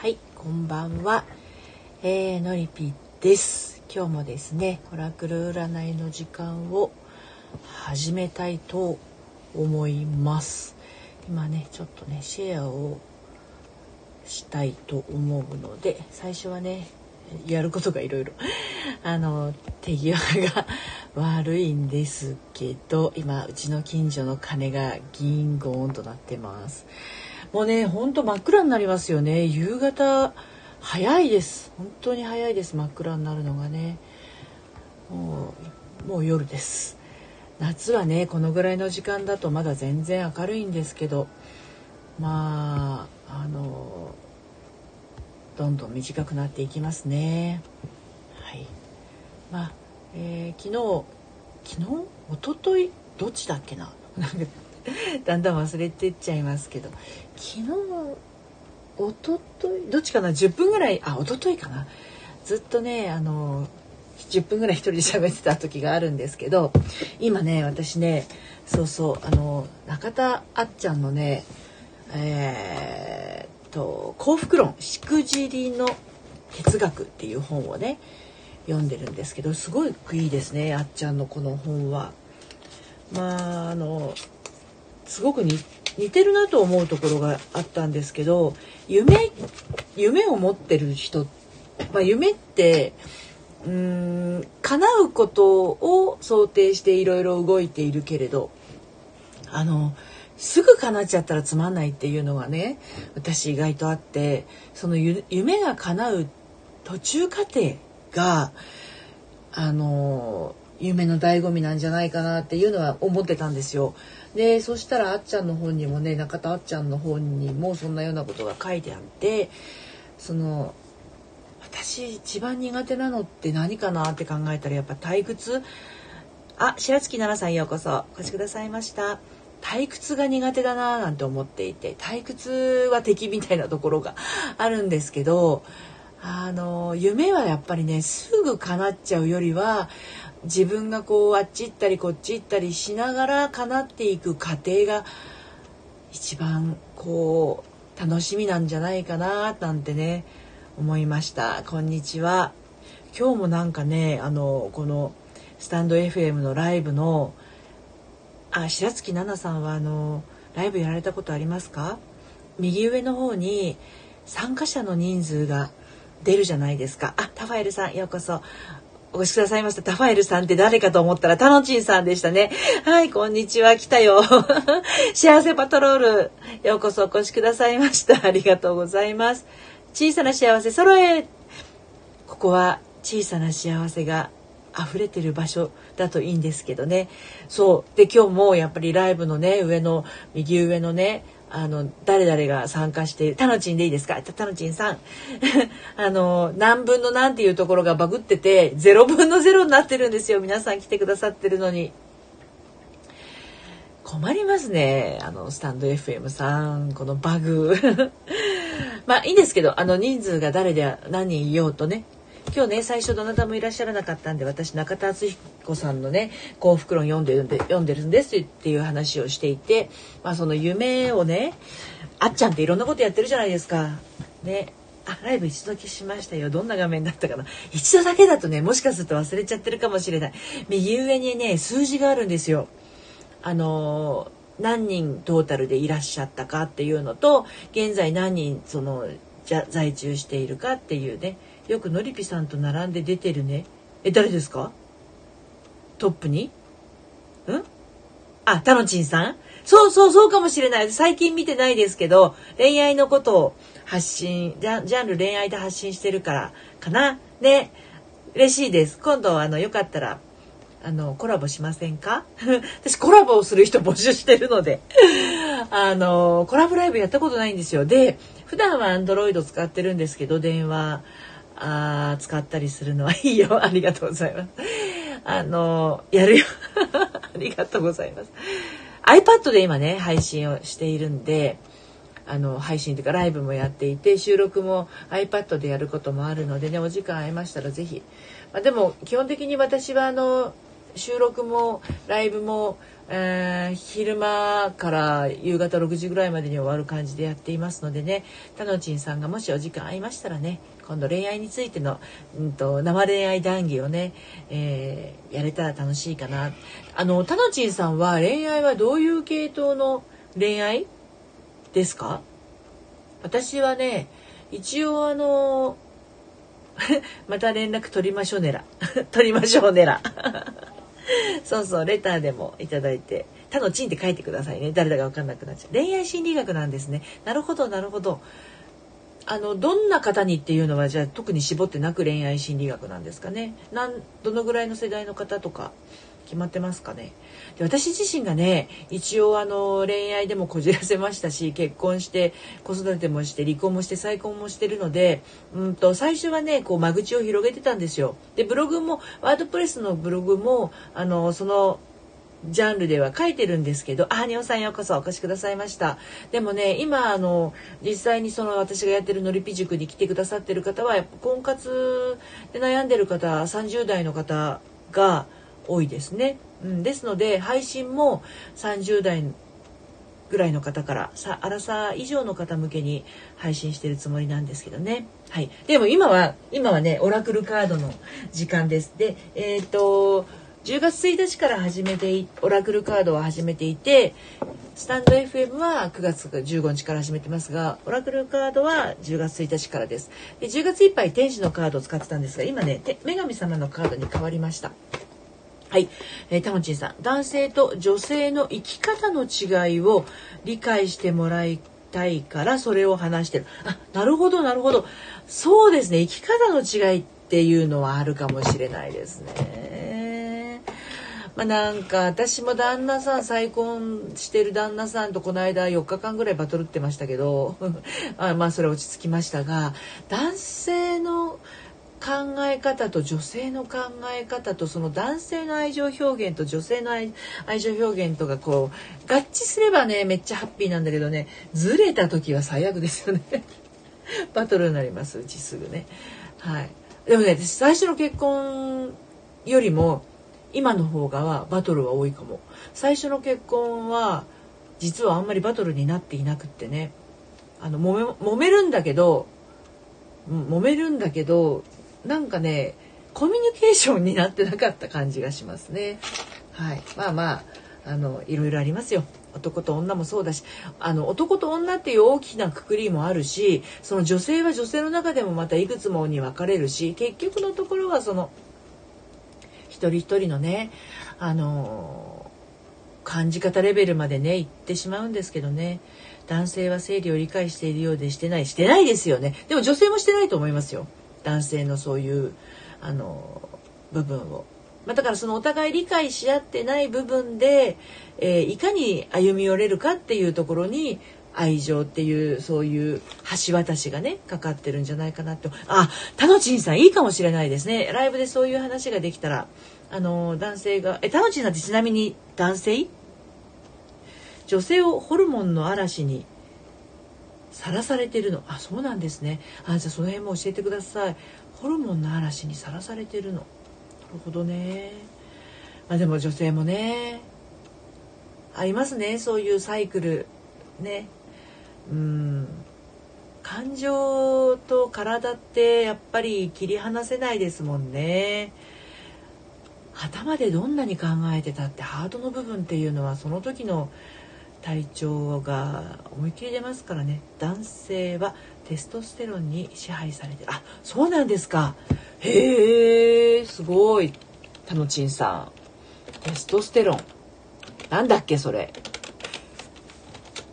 はい、こんばんは。えー、のりぴです。今日もですね、オラクル占いの時間を始めたいと思います。今ね、ちょっとね、シェアをしたいと思うので、最初はね、やることがいろいろ、あの、手際が悪いんですけど、今、うちの近所の鐘がギンゴーンとなってます。もうね、ほんと真っ暗になりますよね。夕方、早いです。本当に早いです。真っ暗になるのがね。もう、もう夜です。夏はね、このぐらいの時間だとまだ全然明るいんですけど、まあ、あの、どんどん短くなっていきますね。はい。まあ、えー昨日、昨日？一昨日どっちだっけな？なんかだんだん忘れてっちゃいますけど昨日一昨日どっちかな？10分ぐらいあ一昨日かなずっとねあの10分ぐらい一人で喋ってた時があるんですけど今ね私ねそうそうあの中田あっちゃんのねえーっと幸福論しくじりの哲学っていう本をね読んでるんですけどすごくいいですねあっちゃんのこの本は。まああのすごく似てるなと思うところがあったんですけど夢夢を持ってる人、まあ、夢ってうーん叶うことを想定していろいろ動いているけれどあのすぐ叶っちゃったらつまんないっていうのがね私意外とあってその夢が叶う途中過程があの夢の醍醐味なんじゃないかなっていうのは思ってたんですよ。でそしたらあっちゃんの本にもね中田あっちゃんの本にもそんなようなことが書いてあってその私一番苦手なのって何かなって考えたらやっぱ退屈？あ白月奈々さんようこそ。お越しくださいました。退屈が苦手だななんて思っていて退屈は敵みたいなところが あるんですけどあの夢はやっぱりねすぐ叶っちゃうよりは自分がこうあっち行ったりこっち行ったりしながら叶っていく過程が一番こう楽しみなんじゃないかななんてね思いました。こんにちは。今日もなんかねあのこのスタンド FM のライブのあ白月奈々さんはあのライブやられたことありますか？右上の方に参加者の人数が出るじゃないですか。あタファエルさんようこそ。お越しくださいました。タファエルさんって誰かと思ったら、タノチンさんでしたね。はい、こんにちは。来たよ。幸せパトロール。ようこそお越しくださいました。ありがとうございます。小さな幸せ揃え。ここは小さな幸せが溢れてる場所だといいんですけどね。そう。で、今日もやっぱりライブのね、上の、右上のね、あの、誰々が参加している。タノチンでいいですか？タノチンさん。あの、何分の何っていうところがバグってて、0分の0になってるんですよ。皆さん来てくださってるのに。困りますね。あの、スタンド FM さん、このバグ。まあいいんですけど、あの人数が誰で何人いようとね、今日ね最初どなたもいらっしゃらなかったんで私中田敦彦さんのね「幸福論」読んでるんで読んでるんですっていう話をしていて、まあ、その夢をねあっちゃんっていろんなことやってるじゃないですか。ね。あライブ一度だけしましたよ。どんな画面だったかな。一度だけだとねもしかすると忘れちゃってるかもしれない。右上にね数字があるんですよ。あの何人トータルでいらっしゃったかっていうのと現在何人そのじゃ在中しているかっていうね。よくのりぴさんと並んで出てるね。え誰ですか？トップに？ん？あタノチンさん？そうそうそうかもしれない。最近見てないですけど恋愛のことを発信ジャンジャンル恋愛で発信してるからかな。ね。嬉しいです。今度あのよかったらあのコラボしませんか？私コラボをする人募集してるので。あのコラボライブやったことないんですよ。で普段はアンドロイド使ってるんですけど電話あ使ったりするのはいいよ。ありがとうございます。あのやるよ。ありがとうございます。iPad で今ね配信をしているんであの配信というかライブもやっていて収録も iPad でやることもあるのでねお時間合いましたらぜひ、まあ、でも基本的に私はあの収録もライブも、えー、昼間から夕方6時ぐらいまでに終わる感じでやっていますのでねたのちんさんがもしお時間合いましたらね今度恋愛についての、うんと、生恋愛談義をね、えー、やれたら楽しいかな。あの、たのちんさんは恋愛はどういう系統の恋愛ですか？私はね、一応あの、また連絡取りましょうねら。取りましょうねら。そうそう、レターでもいただいて。他のちんって書いてくださいね。誰だかわかんなくなっちゃう。恋愛心理学なんですね。なるほど、なるほど。あのどんな方にっていうのはじゃあ特に絞ってなく恋愛心理学なんですかねなんどのぐらいの世代の方とか決まってますかねで私自身がね一応あの恋愛でもこじらせましたし結婚して子育てもして離婚もして再婚もしてるのでうんと最初はねこう間口を広げてたんですよ。でブログもワードプレスのブログもあのそのジャンルでは書いてるんですけど、あ、におさんようこそお越しくださいました。でもね、今、あの、実際にその私がやってるのりぴ塾に来てくださってる方は、やっぱ婚活で悩んでる方、30代の方が多いですね。うん、ですので、配信も30代ぐらいの方からさアラサー以上の方向けに配信してるつもりなんですけどね。はい。でも今は今はねオラクルカードの時間です。で、えっ、ー、と10月1日から始めてオラクルカードを始めていてスタンド FM は9月15日から始めてますがオラクルカードは10月1日からですで10月いっぱい天使のカードを使ってたんですが今ね女神様のカードに変わりましたはい、えー、たもちんさん男性と女性の生き方の違いを理解してもらいたいからそれを話してる。あなるほどなるほど。そうですね。生き方の違いっていうのはあるかもしれないですね。まあ、なんか私も旦那さん再婚してる旦那さんとこの間4日間ぐらいバトルってましたけど あまあそれ落ち着きましたが男性の考え方と女性の考え方とその男性の愛情表現と女性の愛情表現とかこう合致すればねめっちゃハッピーなんだけどねずれた時は最悪ですよね。バトルになりますうちすぐね。はい。でもね私最初の結婚よりも今の方がはバトルは多いかも。最初の結婚は実はあんまりバトルになっていなくってね。あの揉め揉めるんだけど揉めるんだけどなんかねコミュニケーションになってなかった感じがしますね。はい、まあまああのいろいろありますよ。男と女もそうだし。あの男と女っていう大きなくくりもあるしその女性は女性の中でもまたいくつもに分かれるし結局のところはその一人一人のねあの感じ方レベルまでね行ってしまうんですけどね。男性は生理を理解しているようでしてない。してないですよね。でも女性もしてないと思いますよ。男性のそういうあの部分を。まあ、だからそのお互い理解し合ってない部分で、えー、いかに歩み寄れるかっていうところに愛情っていうそういう橋渡しがねかかってるんじゃないかなとあタノチンさんいいかもしれないですね。ライブでそういう話ができたら。あの男性がえタノチンさんってちなみに男性？女性をホルモンの嵐にさらされてるの。あそうなんですね。あじゃあその辺も教えてください。ホルモンの嵐にさらされてるの。なるほどね。まあでも女性もね。ありますね。そういうサイクル。ね。うん。感情と体ってやっぱり切り離せないですもんね。頭でどんなに考えてたってハートの部分っていうのはその時の体調が思いっきり出ますからね。男性はテストステロンに支配されてあそうなんですか。へえすごい。タノチンさん。テストステロン。なんだっけそれ。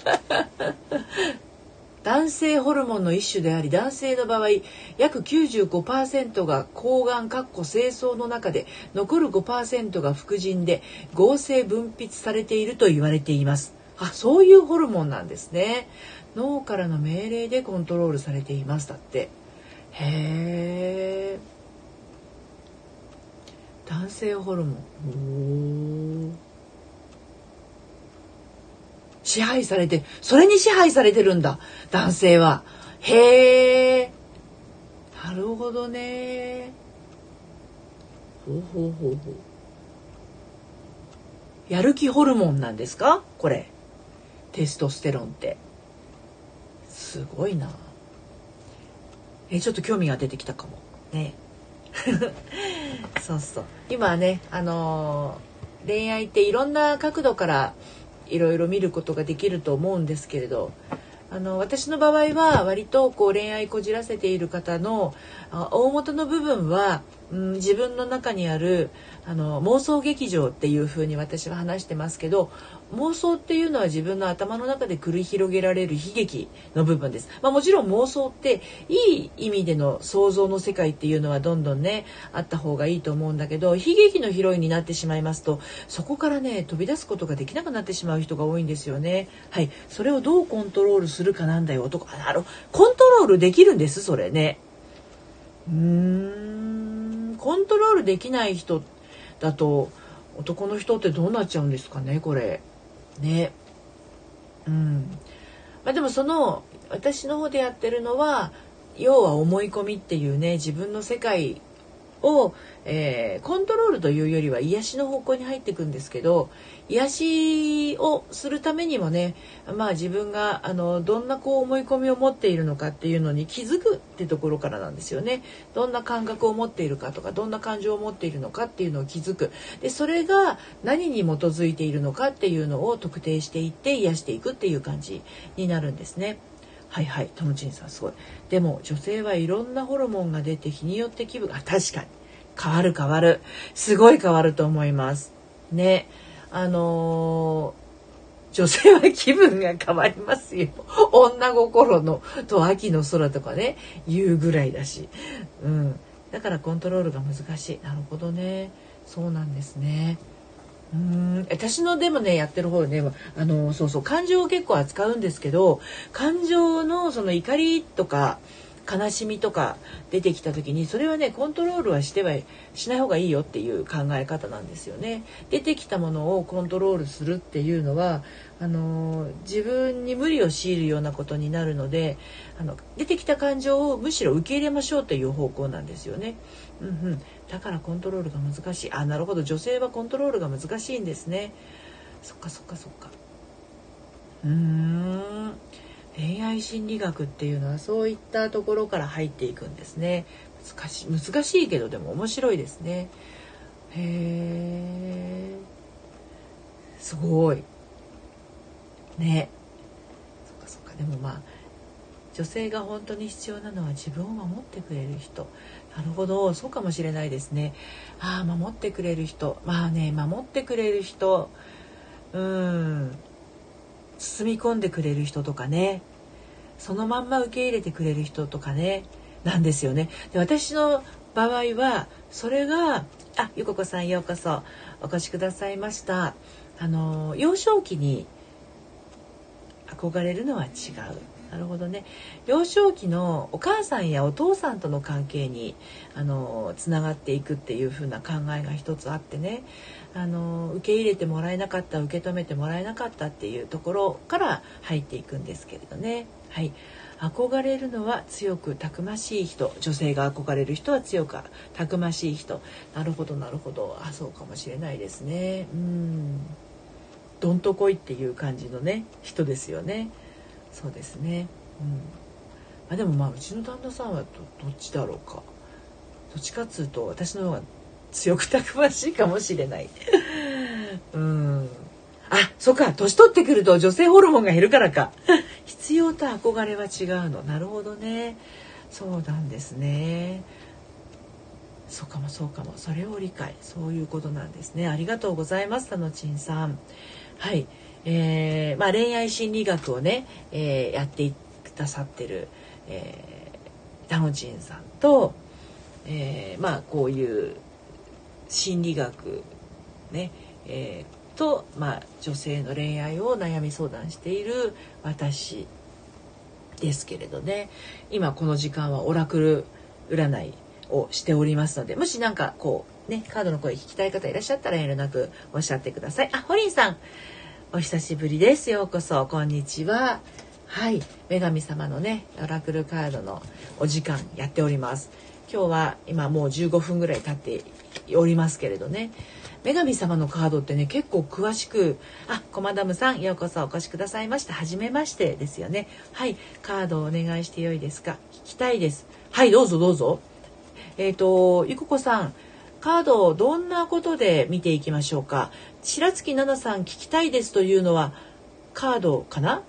男性ホルモンの一種であり男性の場合約95%が抗がん清掃の中で残る5%が副腎で合成分泌されていると言われています。あそういうホルモンなんですね。脳からの命令でコントロールされています。だって。へえ男性ホルモン。支配されてそれに支配されてるんだ。男性は。へえなるほどね。ほうほうほうほう。やる気ホルモンなんですか？これ。テストステロンって。すごいな。えちょっと興味が出てきたかも。ね。そうそう。今はねあのー、恋愛っていろんな角度からいろいろ見ることができると思うんですけれどあの私の場合は割とこう恋愛こじらせている方の大元の部分は、うん、自分の中にあるあの妄想劇場っていうふうに私は話してますけど妄想っていうのは自分の頭の中で繰り広げられる悲劇の部分です。まあ、もちろん妄想っていい意味での想像の世界っていうのはどんどんねあった方がいいと思うんだけど悲劇のヒロインになってしまいますとそこからね飛び出すことができなくなってしまう人が多いんですよね。はい、それをどうコントロールするかなんだよとかあのコントロールできるんですそれね。うん。コントロールできない人だと男の人ってどうなっちゃうんですかねこれ。ね。うん。まあでもその私の方でやってるのは要は思い込みっていうね自分の世界を、えー、コントロールというよりは癒しの方向に入っていくんですけど癒しをするためにもねまあ自分があのどんなこう思い込みを持っているのかっていうのに気づくってところからなんですよね。どんな感覚を持っているかとかどんな感情を持っているのかっていうのを気づく。でそれが何に基づいているのかっていうのを特定していって癒していくっていう感じになるんですね。はいはいトムチンさんすごい。でも女性はいろんなホルモンが出て日によって気分が確かに。変わる変わる。すごい変わると思います。ね。あのー、女性は気分が変わりますよ。女心のと秋の空とかね言うぐらいだし。うん。だからコントロールが難しい。なるほどね。そうなんですね。うん。私のでもねやってる方ね。あのそうそう。感情を結構扱うんですけど感情のその怒りとか悲しみとか出てきた時にそれはねコントロールはしてはしない方がいいよっていう考え方なんですよね。出てきたものをコントロールするっていうのはあの自分に無理を強いるようなことになるのであの出てきた感情をむしろ受け入れましょうという方向なんですよね。うんうん、だからコントロールが難しい。あなるほど。女性はコントロールが難しいんですね。そっかそっかそっか。うーん。恋愛心理学っていうのはそういったところから入っていくんですね。難しい難しいけどでも面白いですね。へえすごい。ね。そっかそっか。でもまあ女性が本当に必要なのは自分を守ってくれる人。なるほど。そうかもしれないですね。ああ守ってくれる人。まあね守ってくれる人。うん。包み込んでくれる人とかね。そのまんま受け入れてくれる人とかね。なんですよね。で私の場合はそれがあゆここさんようこそお越しくださいましたあの幼少期に憧れるのは違う。なるほどね。幼少期のお母さんやお父さんとの関係にあのつながっていくっていう風な考えが一つあってね。あの受け入れてもらえなかった受け止めてもらえなかったっていうところから入っていくんですけれどね。はい。憧れるのは強くたくましい人。女性が憧れる人は強くたくましい人。なるほどなるほど。あそうかもしれないですね。うん。どんとこいっていう感じのね人ですよね。そうですね。うん。あでもまあうちの旦那さんはどどっちだろうか。どっちかっつうと私の方が強くたくましいかもしれない。うん。あそっか。年取ってくると女性ホルモンが減るからか。必要と憧れは違うの。なるほどね。そうなんですね。そうかもそうかも。それを理解。そういうことなんですね。ありがとうございますたのちんさん。はい。えーまあ、恋愛心理学をね、えー、やってくださってる、えー、タノチンさんと、えー、まあこういう心理学ね、えー、と、まあ、女性の恋愛を悩み相談している私ですけれどね。今この時間はオラクル占いをしておりますのでもし何かこうねカードの声聞きたい方いらっしゃったら遠慮なくおっしゃってください。あホリンさんお久しぶりです。ようこそ。こんにちは。はい。女神様のねオラクルカードのお時間やっております。今日は今もう15分ぐらい経っておりますけれどね。女神様のカードってね結構詳しくあコマダムさんようこそお越しくださいました。初めましてですよね。はい。カードをお願いしてよいですか？聞きたいです。はいどうぞどうぞ。えっ、ー、とゆここさんカードをどんなことで見ていきましょうか？白月奈々さん聞きたいですというのはカードかな？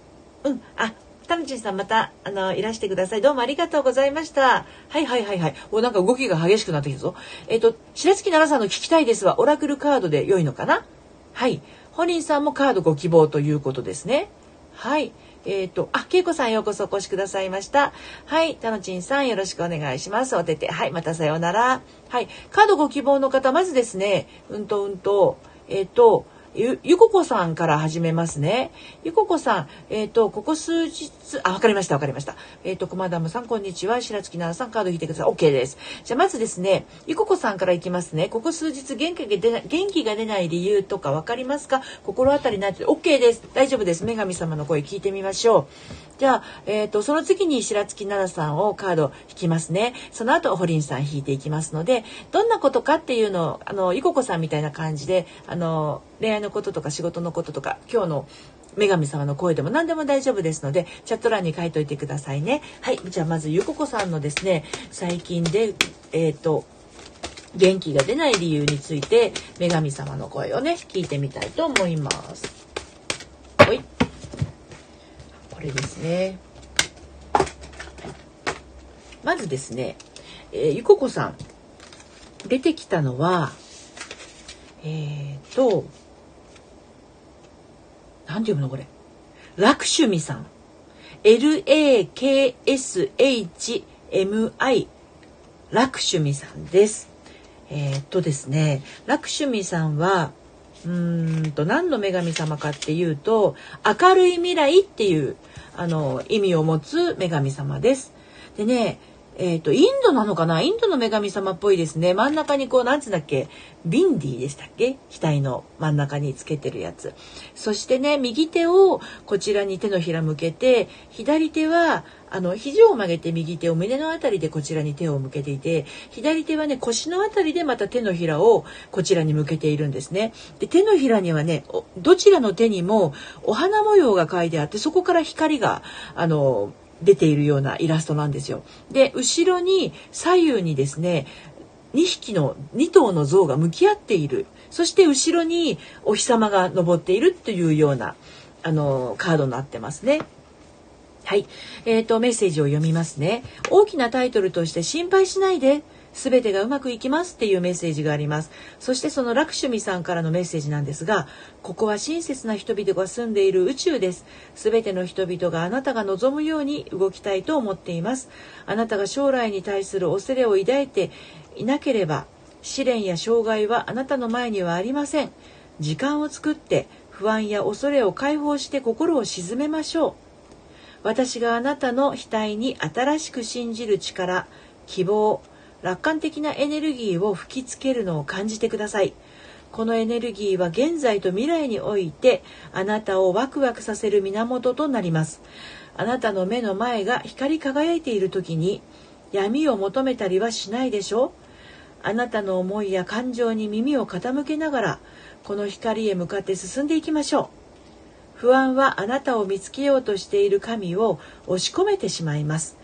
うん。あタヌチンさんまたあのいらしてください。どうもありがとうございました。はいはいはいはい。おなんか動きが激しくなってきたぞ。えっ、ー、と白月奈々さんの聞きたいですはオラクルカードで良いのかな？はい。本人さんもカードご希望ということですね。はい。えっ、ー、と、あ、けいこさんようこそお越しくださいました。はい、たのちんさんよろしくお願いします。おてて、はい、またさようなら。はい、カードご希望の方、まずですね、うんとうんと、えっ、ー、と、ゆ、ゆここさんから始めますね。ゆここさん、えっ、ー、と、ここ数日、あ、わかりました、わかりました。えっ、ー、と、コマダムさん、こんにちは。白月奈々さん、カード引いてください。OK です。じゃあ、まずですね、ゆここさんからいきますね。ここ数日元気が出ない、元気が出ない理由とかわかりますか？心当たりなって、OK です。大丈夫です。女神様の声聞いてみましょう。じゃあ、え、ー、と、その次に白月奈々さんをカード引きますね。その後、ホリンさん引いていきますので、どんなことかっていうのを、あの、いここさんみたいな感じで、あの、恋愛のこととか仕事のこととか、今日の女神様の声でも何でも大丈夫ですので、チャット欄に書いといてくださいね。はい。じゃあ、まず、ゆここさんのですね、最近で、えっ、ー、と、元気が出ない理由について、女神様の声をね、聞いてみたいと思います。はい。これですね。まずですね、えー、ゆここさん、出てきたのは、えっ、と、なんて読むのこれ？ラクシュミさん。L-A-K-S-H-M-I。ラクシュミさんです。えー、っとですね、ラクシュミさんは、うんと何の女神様かっていうと明るい未来っていうあの意味を持つ女神様です。でねえっ、ー、とインドなのかな？インドの女神様っぽいですね。真ん中にこうなんつうんだっけ？ビンディでしたっけ？額の真ん中につけてるやつ。そしてね右手をこちらに手のひら向けて左手はあの肘を曲げて右手を胸の辺りでこちらに手を向けていて左手はね腰の辺りでまた手のひらをこちらに向けているんですね。で手のひらにはねどちらの手にもお花模様が描いてあってそこから光があの出ているようなイラストなんですよ。で後ろに左右にですね2匹の2頭の像が向き合っているそして後ろにお日様が昇っているというようなあのカードになってますね。はい。えっ、ー、と、メッセージを読みますね。大きなタイトルとして心配しないで。全てがうまくいきますっていうメッセージがあります。そしてそのラクシュミさんからのメッセージなんですが、ここは親切な人々が住んでいる宇宙です。全ての人々があなたが望むように動きたいと思っています。あなたが将来に対する恐れを抱いていなければ、試練や障害はあなたの前にはありません。時間を作って不安や恐れを解放して心を鎮めましょう。私があなたの額に新しく信じる力希望楽観的なエネルギーを吹きつけるのを感じてください。このエネルギーは現在と未来においてあなたをワクワクさせる源となります。あなたの目の前が光り輝いている時に闇を求めたりはしないでしょう。あなたの思いや感情に耳を傾けながらこの光へ向かって進んでいきましょう。不安はあなたを見つけようとしている神を押し込めてしまいます。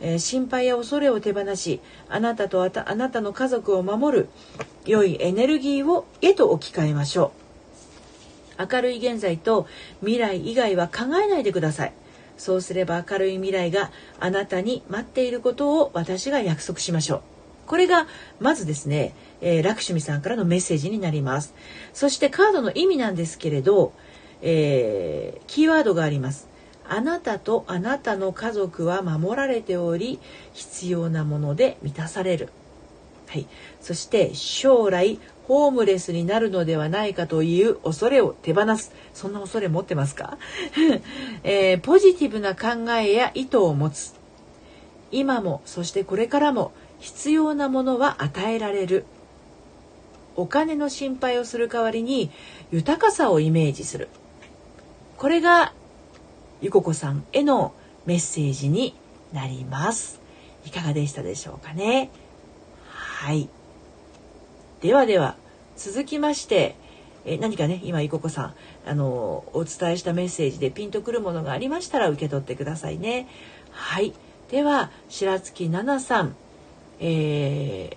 えー、心配や恐れを手放しあなたとあなたの家族を守る良いエネルギーをへと置き換えましょう。明るい現在と未来以外は考えないでください。そうすれば明るい未来があなたに待っていることを私が約束しましょう。これがまずですね、えー、ラクシュミさんからのメッセージになります。そしてカードの意味なんですけれどえー、キーワードがあります。あなたとあなたの家族は守られており必要なもので満たされる。はい、そして将来ホームレスになるのではないかという恐れを手放す。そんな恐れ持ってますか、えー、ポジティブな考えや意図を持つ。今もそしてこれからも必要なものは与えられる。お金の心配をする代わりに豊かさをイメージする。これがゆここさんへのメッセージになります。いかがでしたでしょうかね？はい。ではでは続きましてえ何かね今いここさんあのお伝えしたメッセージでピンとくるものがありましたら受け取ってくださいね。はい。では白月奈々さんえ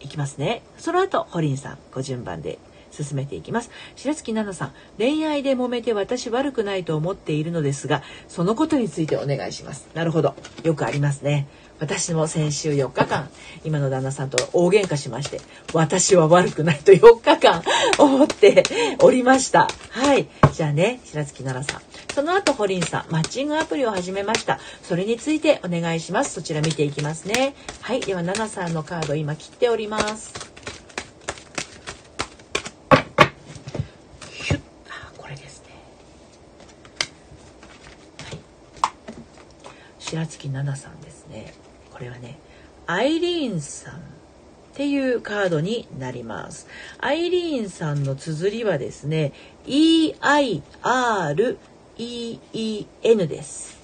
ー、いきますね。その後ホリンさんご順番で。進めていきます。白月奈々さん恋愛で揉めて私悪くないと思っているのですがそのことについてお願いします。なるほど。よくありますね。私も先週4日間今の旦那さんと大喧嘩しまして私は悪くないと4日間思っておりました。はい。じゃあね白月奈々さん。その後堀ンさんマッチングアプリを始めました。それについてお願いします。そちら見ていきますね。はい。では奈々さんのカード今切っておりますヒュッあこれですねはい白月奈々さんですねこれはねアイリーンさんっていうカードになります。アイリーンさんの綴りはですね、E-I-R-E-E-N です。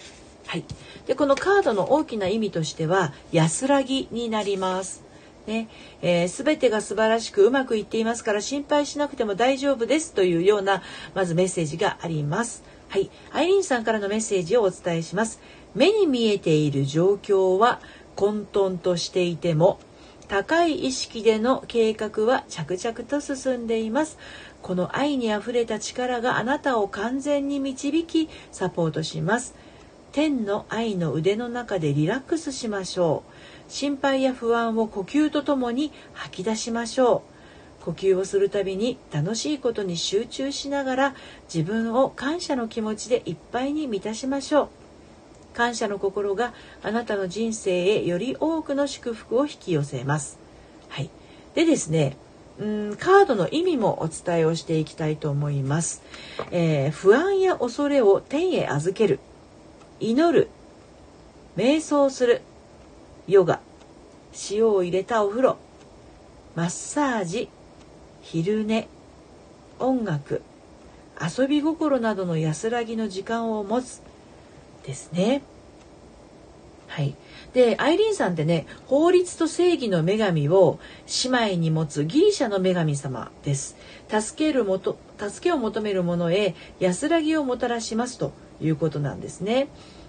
はい。で、このカードの大きな意味としては、安らぎになります。ね、えー、全てが素晴らしくうまくいっていますから心配しなくても大丈夫ですというようなまずメッセージがあります。はい、アイリンさんからのメッセージをお伝えします。目に見えている状況は混沌としていても高い意識での計画は着々と進んでいます。この愛にあふれた力があなたを完全に導きサポートします。天の愛の腕の中でリラックスしましょう。心配や不安を呼吸とともに吐き出しましょう。呼吸をするたびに楽しいことに集中しながら自分を感謝の気持ちでいっぱいに満たしましょう。感謝の心があなたの人生へより多くの祝福を引き寄せます。はい、でですねうんカードの意味もお伝えをしていきたいと思います、えー、不安や恐れを天へ預ける。祈る。瞑想する。ヨガ。塩を入れたお風呂。マッサージ。昼寝音楽遊び心などの安らぎの時間を持つですね。はい。で、アイリーンさんってね、法律と正義の女神を姉妹に持つギリシャの女神様です。助けるもと、助けを求める者へ安らぎをもたらしますということなんですね。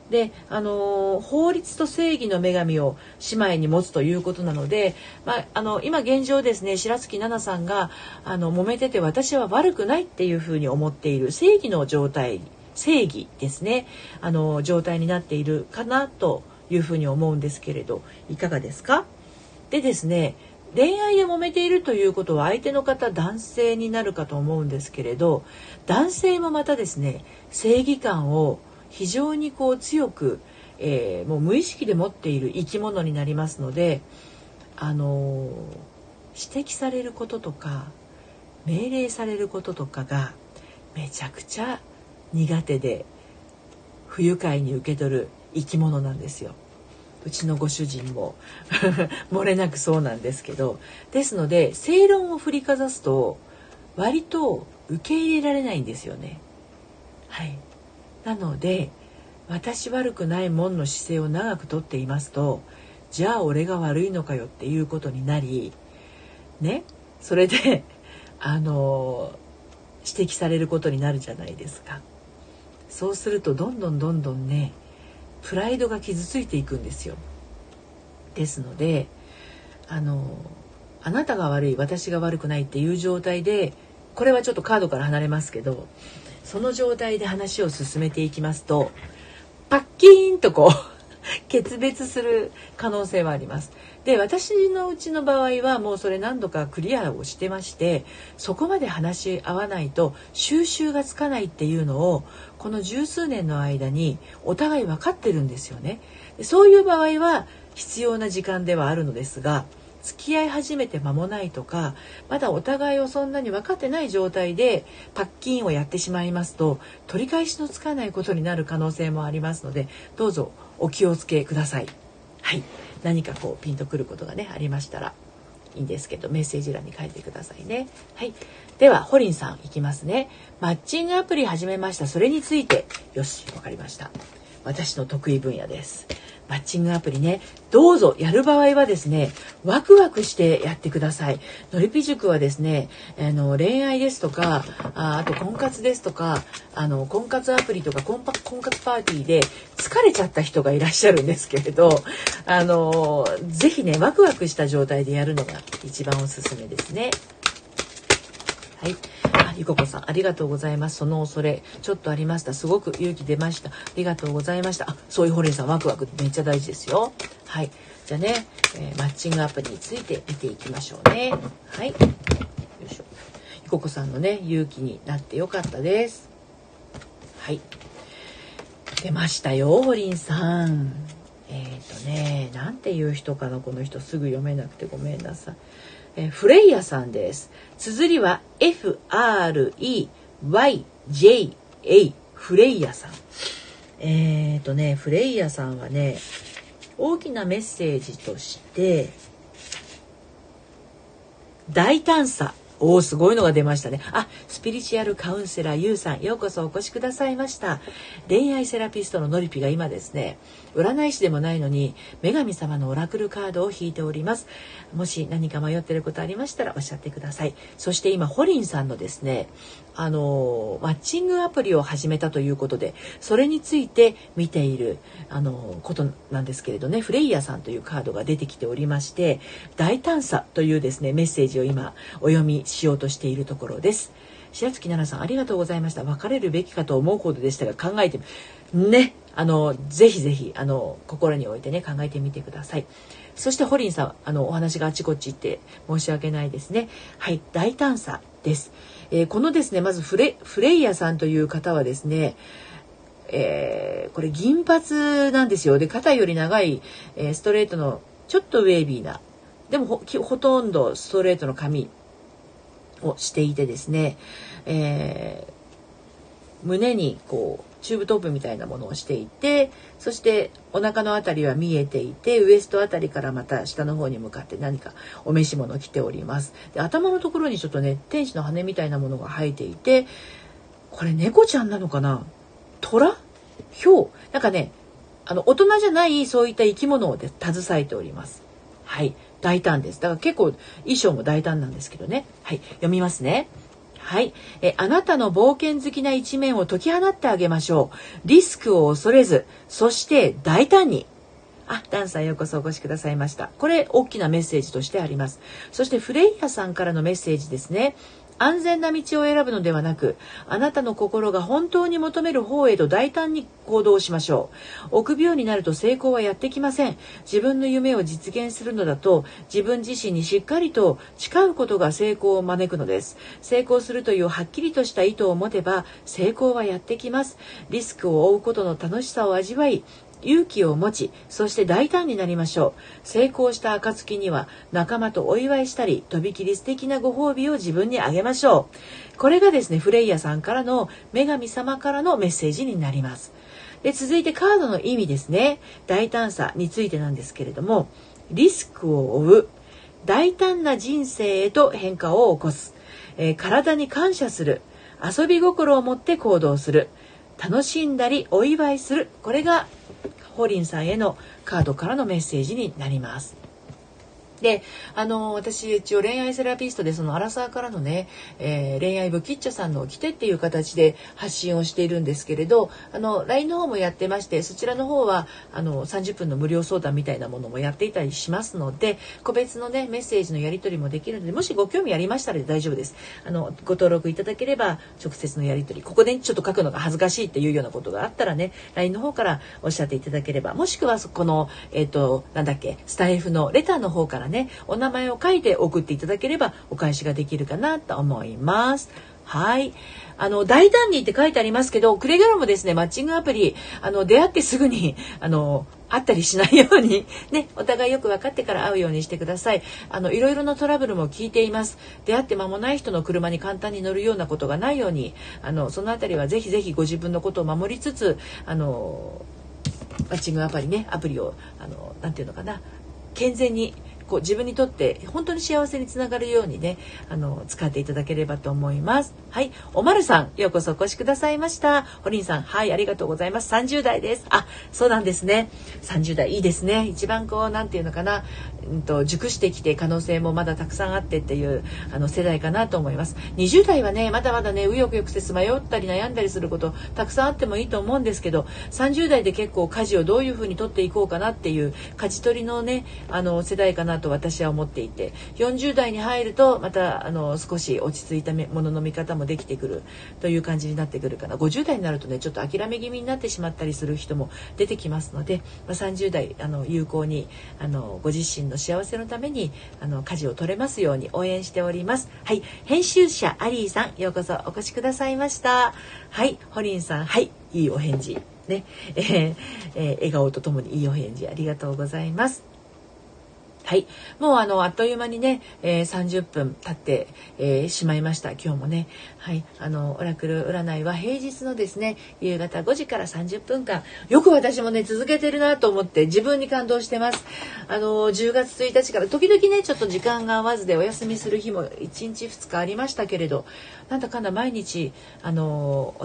で、あの法律と正義の女神を姉妹に持つということなので、まあ、あの今現状ですね白月奈々さんがあの揉めてて私は悪くないっていうふうに思っている正義の状態正義ですねあの状態になっているかなというふうに思うんですけれどいかがですか？でですね恋愛で揉めているということは相手の方男性になるかと思うんですけれど男性もまたですね正義感を非常にこう強く、えー、もう無意識で持っている生き物になりますのであの指摘されることとか命令されることとかがめちゃくちゃ苦手で不愉快に受け取る生き物なんですよ。うちのご主人も 漏れなくそうなんですけどですので正論を振りかざすと割と受け入れられないんですよね。はい、なので私悪くないもんの姿勢を長くとっていますとじゃあ俺が悪いのかよっていうことになりねそれであの指摘されることになるじゃないですか。そうするとどんどんどんどんねプライドが傷ついていくんですよ。ですのであのあなたが悪い私が悪くないっていう状態でこれはちょっとカードから離れますけどその状態で話を進めていきますとパッキーンとこう 決別する可能性はあります。で私のうちの場合はもうそれ何度かクリアをしてましてそこまで話し合わないと収集がつかないっていうのをこの十数年の間にお互い分かってるんですよね。そういう場合は必要な時間ではあるのですが付き合い始めて間もないとかまだお互いをそんなに分かってない状態でパッキンをやってしまいますと取り返しのつかないことになる可能性もありますのでどうぞお気をつけください。はい、何かこうピンとくることがねありましたらいいんですけどメッセージ欄に書いてくださいね。はい。ではホリンさんいきますね。マッチングアプリ始めました。それについてよしわかりました。私の得意分野ですマッチングアプリね、どうぞやる場合はですね、ワクワクしてやってください。のりぴ塾はですね、あの恋愛ですとか、ああと婚活ですとか、あの婚活アプリとか婚婚活パーティーで疲れちゃった人がいらっしゃるんですけれど、あのぜひね、ワクワクした状態でやるのが一番おすすめですね。はい。あゆここさん、ありがとうございます。その恐れ、ちょっとありました。すごく勇気出ました。ありがとうございました。あ、そういうホレンさん、ワクワクめっちゃ大事ですよ。はい。じゃあね、えー、マッチングアプリについて見ていきましょうね。はい。よいしょ。ゆここさんのね、勇気になってよかったです。はい。出ましたよ、ホリンさん。えっ、ー、とね、なんていう人かな、この人。すぐ読めなくてごめんなさい。えフレイヤさんです。綴りは F-R-E-Y-J-A フレイヤさん。えっ、ー、とね、フレイヤさんはね、大きなメッセージとして、大胆さ。おお、すごいのが出ましたね。あ、スピリチュアルカウンセラーゆうさん、ようこそお越しくださいました。恋愛セラピストののりぴが今ですね、占い師でもないのに女神様のオラクルカードを引いておりますもし何か迷ってることありましたらおっしゃってくださいそして今ホリンさんのですねあのマッチングアプリを始めたということでそれについて見ているあのことなんですけれどねフレイヤさんというカードが出てきておりまして大胆さというですねメッセージを今お読みしようとしているところです。白月奈々さんありがとうございました。別れるべきかと思うほどでしたが考えてねあのぜひぜひあの心に置いてね考えてみてください。そしてホリンさんあのお話があちこち行って申し訳ないですね。はい大胆さ。です、えー、このですねまずフレフレイヤさんという方はですねえー、これ銀髪なんですよ。で肩より長い、えー、ストレートのちょっとウェービーなでもほとんどストレートの髪をしていてですね、えー、胸にこうチューブトップみたいなものをしていてそしてお腹の辺りは見えていてウエスト辺りからまた下の方に向かって何かお召し物を着ております。で頭のところにちょっとね天使の羽みたいなものが生えていてこれ猫ちゃんなのかな？虎？ヒョウなんかねあの大人じゃないそういった生き物をで携えております。はい。大胆です。だから結構衣装も大胆なんですけどね。はい。読みますね。はい。え、あなたの冒険好きな一面を解き放ってあげましょう。リスクを恐れず、そして大胆に。あ、ダンさんようこそお越しくださいました。これ、大きなメッセージとしてあります。そしてフレイヤさんからのメッセージですね。安全な道を選ぶのではなくあなたの心が本当に求める方へと大胆に行動しましょう。臆病になると成功はやってきません。自分の夢を実現するのだと自分自身にしっかりと誓うことが成功を招くのです。成功するというはっきりとした意図を持てば成功はやってきます。リスクを負うことの楽しさを味わい勇気を持ちそして大胆になりましょう。成功した暁には仲間とお祝いしたりとびきり素敵なご褒美を自分にあげましょう。これがですねフレイヤさんからの女神様からのメッセージになります。で続いてカードの意味ですね。大胆さについてなんですけれどもリスクを負う大胆な人生へと変化を起こす、えー、体に感謝する遊び心を持って行動する。楽しんだりお祝いするこれがホリンさんへのカードからのメッセージになります。であの私一応恋愛セラピストでそのアラサーからのね、えー、恋愛部キッチャさんの起きてっていう形で発信をしているんですけれどあの LINE の方もやってましてそちらの方はあの30分の無料相談みたいなものもやっていたりしますので個別のねメッセージのやり取りもできるのでもしご興味ありましたら大丈夫です。あのご登録いただければ直接のやり取りここでちょっと書くのが恥ずかしいっていうようなことがあったらね LINE の方からおっしゃっていただければもしくはこのえっ、ー、となんだっけスタイフのレターの方からねねお名前を書いて送っていただければお返しができるかなと思います。はい。あの、大胆にって書いてありますけど、くれぐれもですね、マッチングアプリ、あの、出会ってすぐに、あの、会ったりしないように、ね、お互いよく分かってから会うようにしてください。あの、いろいろなトラブルも聞いています。出会って間もない人の車に簡単に乗るようなことがないように、あの、そのあたりはぜひぜひご自分のことを守りつつ、あの、マッチングアプリね、アプリを、あの、なていうのかな、健全にこう自分にとって本当に幸せにつながるようにねあの使っていただければと思います。はい。おまるさんようこそお越しくださいました。ホリンさんはいありがとうございます。30代です。あそうなんですね。30代いいですね。一番こうなんていうのかな。うんと熟してきて可能性もまだたくさんあってっていうあの世代かなと思います。20代はねまだまだね右翼曲折迷ったり悩んだりすることたくさんあってもいいと思うんですけど30代で結構舵をどういうふうに取っていこうかなっていう舵取りのねあの世代かなと私は思っていて40代に入るとまたあの少し落ち着いたものの見方もできてくるという感じになってくるかな。50代になるとねちょっと諦め気味になってしまったりする人も出てきますので、まあ、30代あの有効にあのご自身の幸せのためにあの舵を取れますように応援しております。はい。編集者アリーさんようこそお越しくださいました。はい。ホリンさんはい。いいお返事。ね、えーえー、笑顔とともにいいお返事ありがとうございます。はい。もうあの、あっという間にね、えー、30分経って、えー、しまいました。今日もね。はい。あの、オラクル占いは平日のですね、夕方5時から30分間、よく私もね、続けてるなと思って自分に感動してます。あの、10月1日から時々ね、ちょっと時間が合わずでお休みする日も1日2日ありましたけれど、なんだかんだ毎日、あの、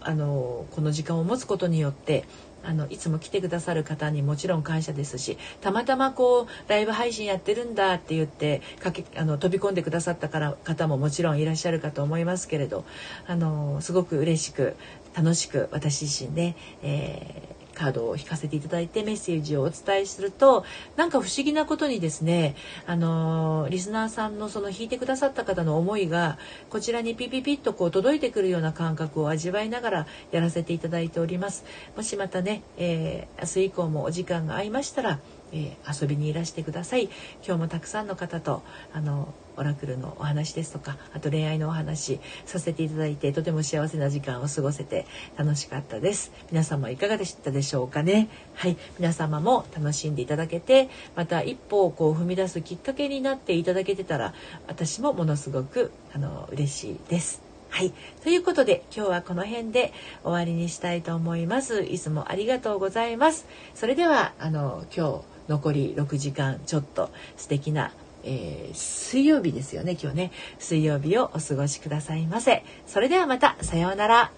あのこの時間を持つことによってあのいつも来てくださる方にもちろん感謝ですしたまたまこうライブ配信やってるんだって言ってかけあの飛び込んでくださったから方ももちろんいらっしゃるかと思いますけれどあのすごく嬉しく楽しく私自身ね、えーカードを引かせていただいてメッセージをお伝えするとなんか不思議なことにですねあのリスナーさんのその引いてくださった方の思いがこちらにピピピッとこう届いてくるような感覚を味わいながらやらせていただいております。もしまたね、えー、明日以降もお時間が合いましたらえー、遊びにいらしてください今日もたくさんの方とあのオラクルのお話ですとかあと恋愛のお話させていただいてとても幸せな時間を過ごせて楽しかったです皆様いかがでしたでしょうかね？はい皆様も楽しんでいただけてまた一歩をこう踏み出すきっかけになっていただけてたら私もものすごくあの嬉しいですはい。ということで、今日はこの辺で終わりにしたいと思います。いつもありがとうございます。それでは、あの、今日、残り6時間ちょっと素敵な、えー、水曜日ですよね今日ね。水曜日をお過ごしくださいませ。それではまたさようなら。